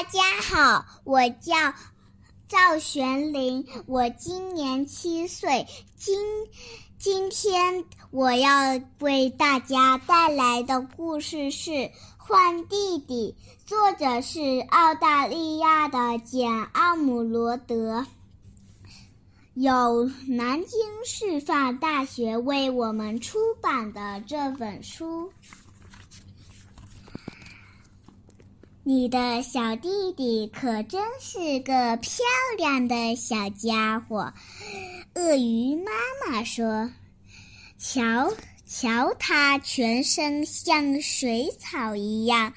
大家好，我叫赵玄林，我今年七岁。今今天我要为大家带来的故事是《换弟弟》，作者是澳大利亚的简·奥姆罗德，有南京师范大学为我们出版的这本书。你的小弟弟可真是个漂亮的小家伙，鳄鱼妈妈说：“瞧瞧，它全身像水草一样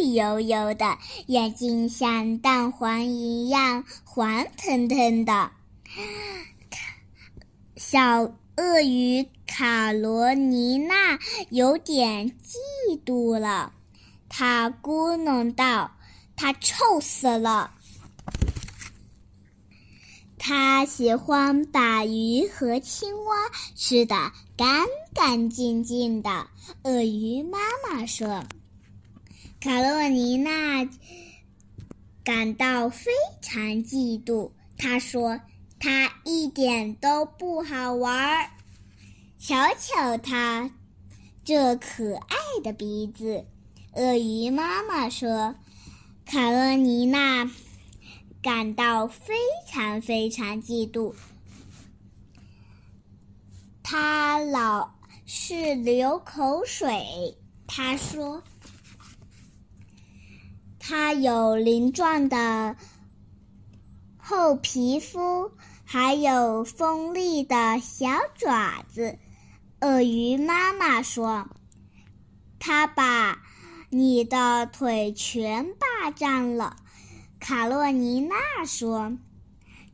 绿油油的，眼睛像蛋黄一样黄腾腾的。”小鳄鱼卡罗尼娜有点嫉妒了。他咕哝道：“他臭死了！他喜欢把鱼和青蛙吃得干干净净的。”鳄鱼妈妈说：“卡洛尼娜感到非常嫉妒。”她说：“他一点都不好玩。瞧瞧他这可爱的鼻子。”鳄鱼妈妈说：“卡洛尼娜感到非常非常嫉妒，她老是流口水。她说，她有鳞状的厚皮肤，还有锋利的小爪子。”鳄鱼妈妈说：“她把。”你的腿全霸占了，卡洛尼娜说。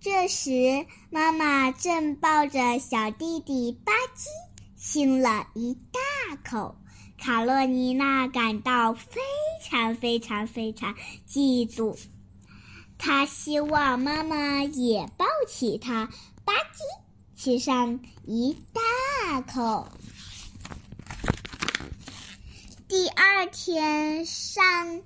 这时，妈妈正抱着小弟弟吧唧亲了一大口。卡洛尼娜感到非常非常非常嫉妒，她希望妈妈也抱起她吧唧亲上一大口。第二天上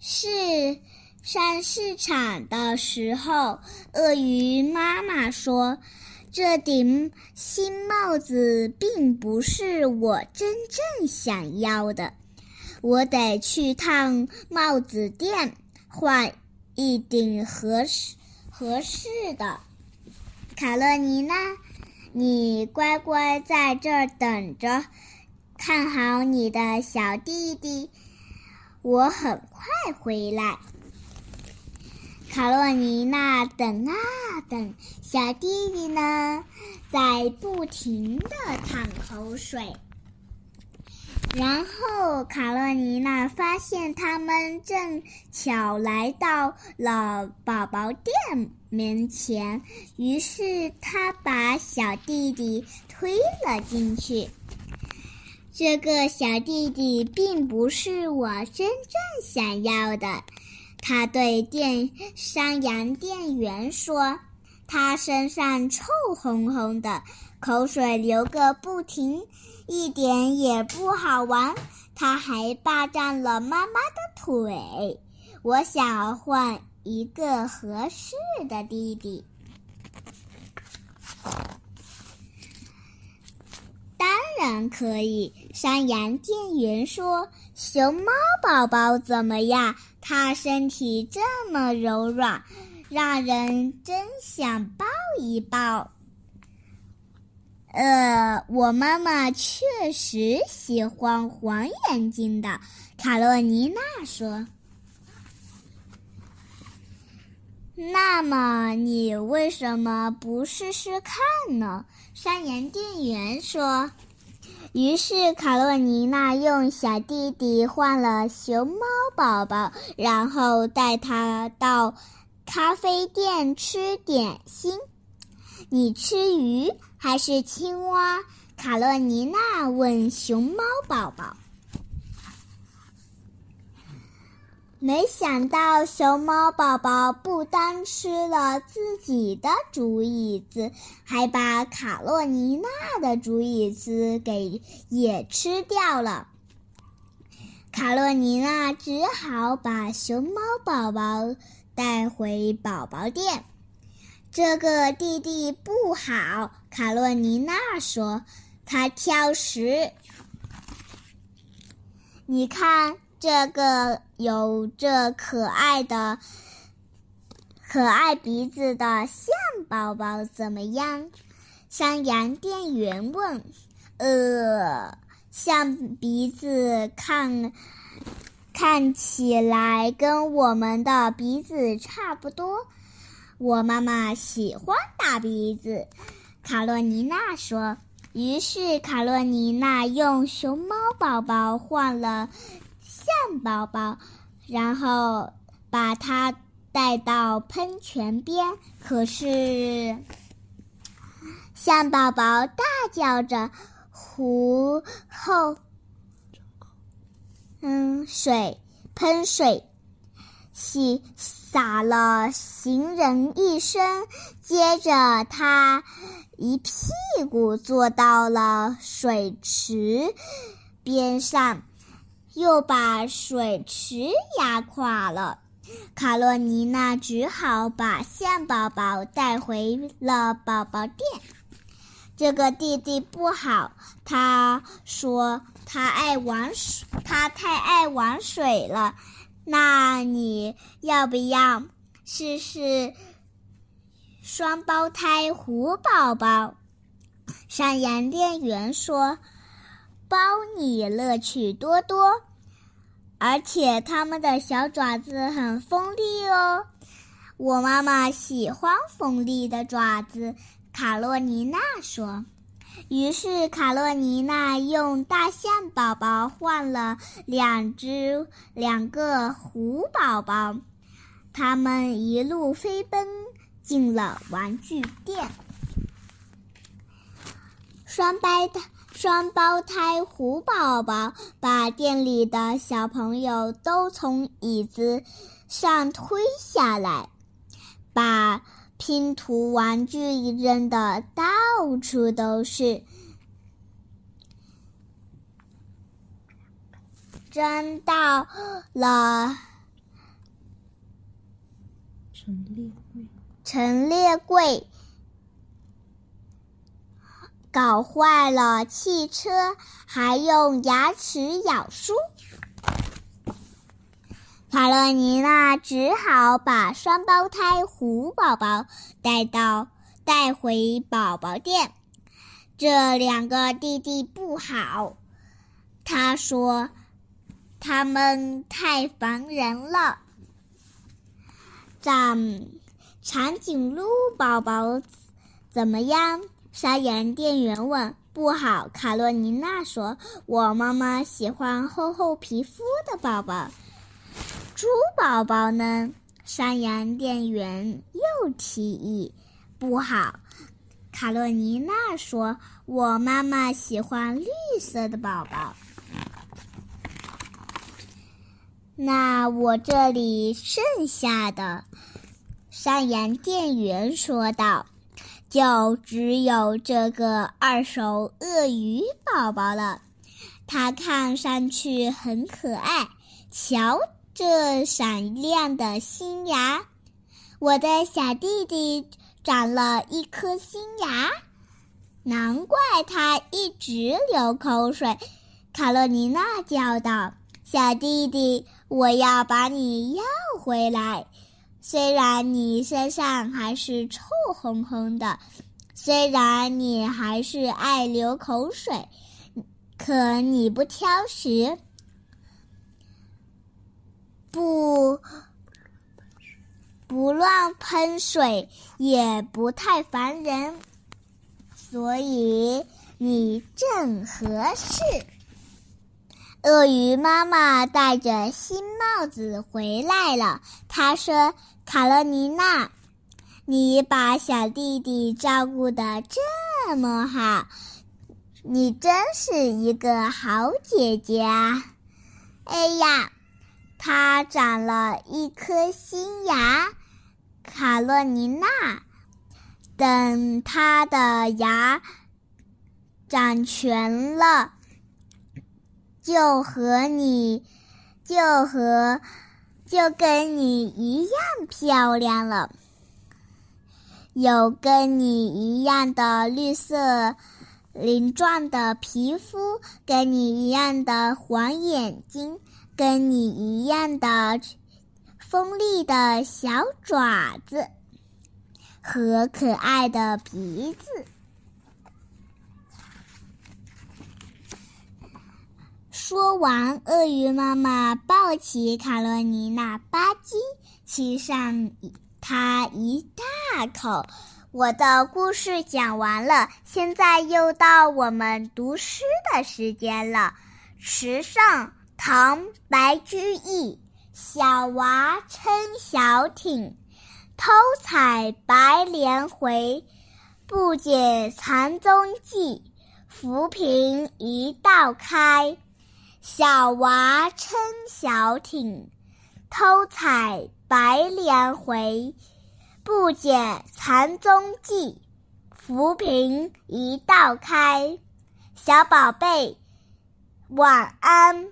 市上市场的时候，鳄鱼妈妈说：“这顶新帽子并不是我真正想要的，我得去趟帽子店换一顶合适合适的。”卡洛尼娜，你乖乖在这儿等着。看好你的小弟弟，我很快回来。卡洛尼娜等啊等，小弟弟呢，在不停的淌口水。然后卡洛尼娜发现他们正巧来到了宝宝店门前，于是他把小弟弟推了进去。这个小弟弟并不是我真正想要的，他对店山羊店员说：“他身上臭烘烘的，口水流个不停，一点也不好玩。他还霸占了妈妈的腿。我想换一个合适的弟弟。”当然可以，山羊店员说：“熊猫宝宝怎么样？它身体这么柔软，让人真想抱一抱。”呃，我妈妈确实喜欢黄眼睛的，卡洛尼娜说。那么你为什么不试试看呢？山羊店员说。于是，卡洛尼娜用小弟弟换了熊猫宝宝，然后带他到咖啡店吃点心。你吃鱼还是青蛙？卡洛尼娜问熊猫宝宝。没想到，熊猫宝宝不单吃了自己的竹椅子，还把卡洛尼娜的竹椅子给也吃掉了。卡洛尼娜只好把熊猫宝宝带回宝宝店。这个弟弟不好，卡洛尼娜说，他挑食。你看这个有着可爱的、可爱鼻子的象宝宝怎么样？山羊店员问。呃，象鼻子看看起来跟我们的鼻子差不多。我妈妈喜欢大鼻子，卡洛尼娜说。于是卡洛尼娜用熊猫宝宝换了象宝宝，然后把它带到喷泉边。可是象宝宝大叫着：“湖后，嗯，水喷水。”洗洒了行人一身，接着他一屁股坐到了水池边上，又把水池压垮了。卡洛尼娜只好把象宝宝带回了宝宝店。这个弟弟不好，他说他爱玩水，他太爱玩水了。那你要不要试试双胞胎虎宝宝？山羊店员说：“包你乐趣多多，而且他们的小爪子很锋利哦。”我妈妈喜欢锋利的爪子，卡洛尼娜说。于是，卡洛尼娜用大象宝宝换了两只两个虎宝宝，他们一路飞奔进了玩具店。双胞胎双胞胎虎宝宝把店里的小朋友都从椅子上推下来，把。拼图玩具扔的到处都是，扔到了陈列柜，陈列柜，搞坏了汽车，还用牙齿咬书。卡洛尼娜只好把双胞胎虎宝宝带到带回宝宝店。这两个弟弟不好，他说他们太烦人了。长长颈鹿宝宝怎么样？沙羊店员问。不好，卡洛尼娜说，我妈妈喜欢厚厚皮肤的宝宝。猪宝宝呢？山羊店员又提议：“不好。”卡洛尼娜说：“我妈妈喜欢绿色的宝宝。”那我这里剩下的，山羊店员说道：“就只有这个二手鳄鱼宝宝了。它看上去很可爱。瞧。”这闪亮的新牙，我的小弟弟长了一颗新牙，难怪他一直流口水。卡洛尼娜叫道：“小弟弟，我要把你要回来。虽然你身上还是臭烘烘的，虽然你还是爱流口水，可你不挑食。”不，不乱喷水，也不太烦人，所以你正合适。鳄鱼妈妈戴着新帽子回来了，她说：“卡洛尼娜，你把小弟弟照顾的这么好，你真是一个好姐姐啊！”哎呀！它长了一颗新牙，卡洛尼娜。等它的牙长全了，就和你就和就跟你一样漂亮了，有跟你一样的绿色鳞状的皮肤，跟你一样的黄眼睛，跟你一样的锋利的小爪子和可爱的鼻子。说完，鳄鱼妈妈抱起卡罗尼娜，吧唧亲上它一大口。我的故事讲完了，现在又到我们读诗的时间了。池上，唐·白居易。小娃撑小艇，偷采白莲回，不解藏踪迹，浮萍一道开。小娃撑小艇，偷采白莲回，不解藏踪迹，浮萍一道开。小宝贝，晚安。